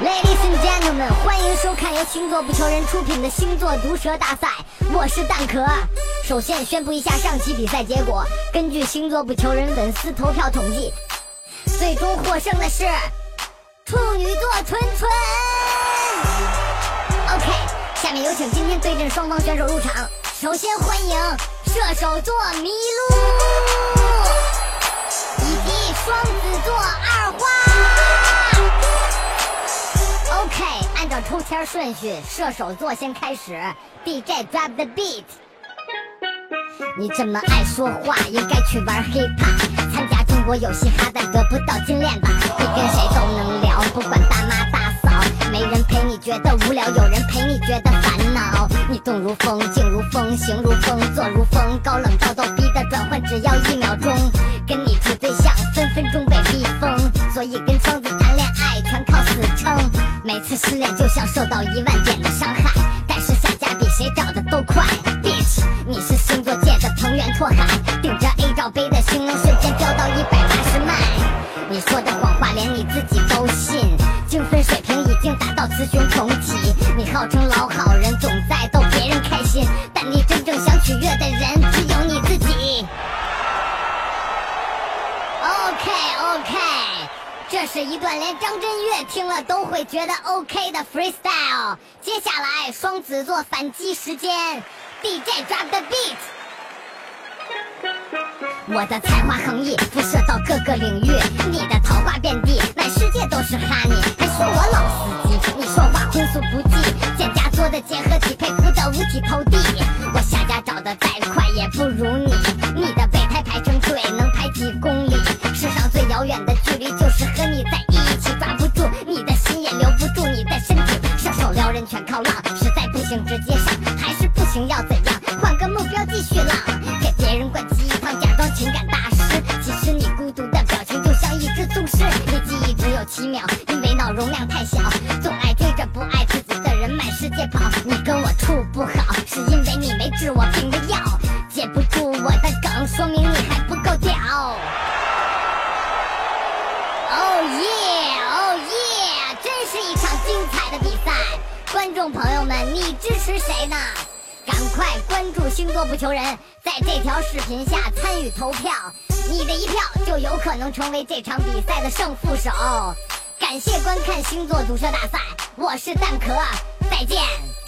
Ladies and gentlemen，欢迎收看由星座不求人出品的星座毒舌大赛，我是蛋壳。首先宣布一下上期比赛结果，根据星座不求人粉丝投票统计，最终获胜的是处女座纯纯。OK，下面有请今天对阵双方选手入场。首先欢迎射手座麋鹿以及双子座天顺序，射手座先开始，DJ drop the beat。你这么爱说话，应该去玩 hiphop，参加中国有嘻哈但得不到金链吧？你跟谁都能聊，不管大妈大嫂，没人陪你觉得无聊，有人陪你觉得烦恼。你动如风，静如风，行如风，坐如风，高冷到逗逼的转换只要一秒钟，跟你处对象分分钟被逼疯，所以跟双子自称，每次失恋就像受到一万点的伤害，但是下架比谁找的都快，bitch，你是星座界的藤原拓海，顶着 A 罩杯的心能瞬间飙到一百八十迈，你说的谎话连你自己都信，精分水平已经达到雌雄同体，你号称老好人，这是一段连张震岳听了都会觉得 OK 的 freestyle。接下来双子座反击时间，DJ drop the beat。我的才华横溢，辐射到各个领域，你的桃花遍地，满世界都是 honey，，还说我老司机，你说话荤素不忌，剑家做的结合体配合的五体投地，我下家找的再快也不如你，情要怎样？换个目标继续浪，给别人灌鸡汤，假装情感大师，其实你孤独的表情就像一只宗师，你记忆只有七秒，因为脑容量太小，总爱追着不爱自己的人满世界跑，你跟我处不好，是因为你没治我病的药，接不住我的梗，说明你还不够屌。哦耶，哦耶，真是一场精彩的比赛！观众朋友们，你支持谁呢？赶快关注星座不求人，在这条视频下参与投票，你的一票就有可能成为这场比赛的胜负手。感谢观看星座赌车大赛，我是蛋壳，再见。